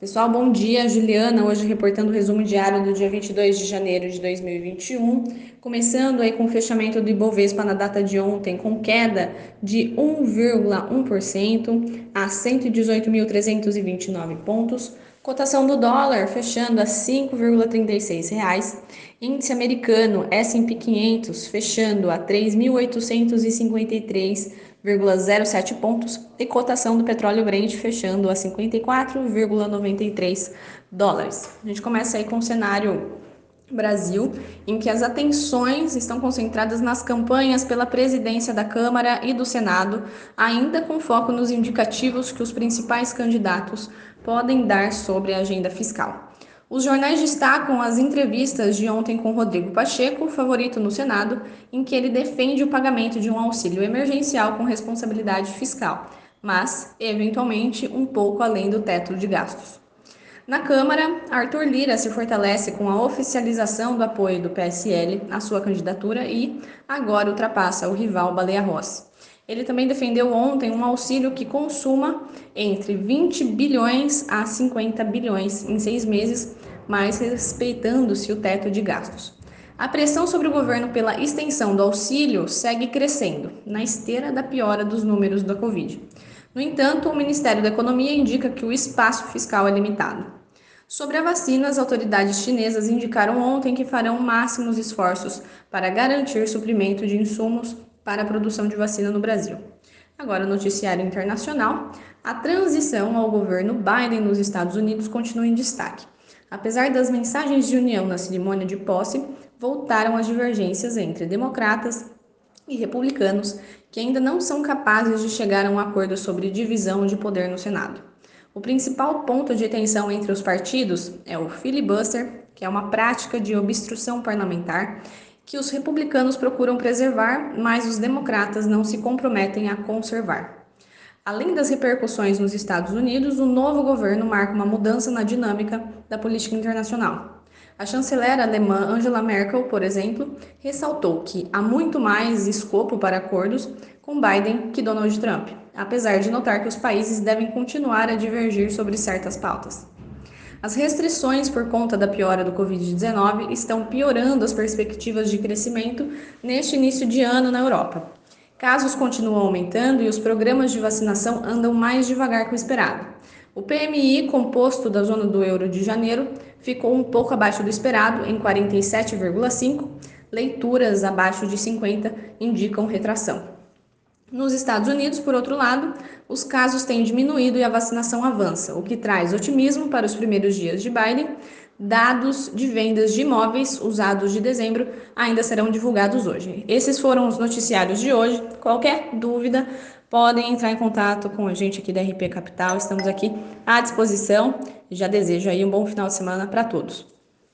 Pessoal, bom dia. Juliana, hoje reportando o resumo diário do dia 22 de janeiro de 2021. Começando aí com o fechamento do Ibovespa na data de ontem, com queda de 1,1% a 118.329 pontos. Cotação do dólar fechando a 5,36 reais. Índice americano S&P 500 fechando a 3.853,07 pontos e cotação do petróleo Brent fechando a 54,93 dólares. A gente começa aí com o cenário Brasil, em que as atenções estão concentradas nas campanhas pela presidência da Câmara e do Senado, ainda com foco nos indicativos que os principais candidatos podem dar sobre a agenda fiscal. Os jornais destacam as entrevistas de ontem com Rodrigo Pacheco, favorito no Senado, em que ele defende o pagamento de um auxílio emergencial com responsabilidade fiscal, mas, eventualmente, um pouco além do teto de gastos. Na Câmara, Arthur Lira se fortalece com a oficialização do apoio do PSL à sua candidatura e agora ultrapassa o rival Baleia Rossi. Ele também defendeu ontem um auxílio que consuma entre 20 bilhões a 50 bilhões em seis meses, mas respeitando-se o teto de gastos. A pressão sobre o governo pela extensão do auxílio segue crescendo, na esteira da piora dos números da Covid. No entanto, o Ministério da Economia indica que o espaço fiscal é limitado. Sobre a vacina, as autoridades chinesas indicaram ontem que farão máximos esforços para garantir suprimento de insumos para a produção de vacina no Brasil. Agora, noticiário internacional: a transição ao governo Biden nos Estados Unidos continua em destaque. Apesar das mensagens de união na cerimônia de posse, voltaram as divergências entre democratas e republicanos, que ainda não são capazes de chegar a um acordo sobre divisão de poder no Senado. O principal ponto de tensão entre os partidos é o filibuster, que é uma prática de obstrução parlamentar que os republicanos procuram preservar, mas os democratas não se comprometem a conservar. Além das repercussões nos Estados Unidos, o novo governo marca uma mudança na dinâmica da política internacional. A chanceler alemã Angela Merkel, por exemplo, ressaltou que há muito mais escopo para acordos com Biden que Donald Trump, apesar de notar que os países devem continuar a divergir sobre certas pautas. As restrições por conta da piora do Covid-19 estão piorando as perspectivas de crescimento neste início de ano na Europa. Casos continuam aumentando e os programas de vacinação andam mais devagar que o esperado. O PMI composto da zona do euro de janeiro ficou um pouco abaixo do esperado, em 47,5. Leituras abaixo de 50 indicam retração. Nos Estados Unidos, por outro lado, os casos têm diminuído e a vacinação avança, o que traz otimismo para os primeiros dias de Biden. Dados de vendas de imóveis usados de dezembro ainda serão divulgados hoje. Esses foram os noticiários de hoje. Qualquer dúvida, podem entrar em contato com a gente aqui da RP Capital. Estamos aqui à disposição. Já desejo aí um bom final de semana para todos.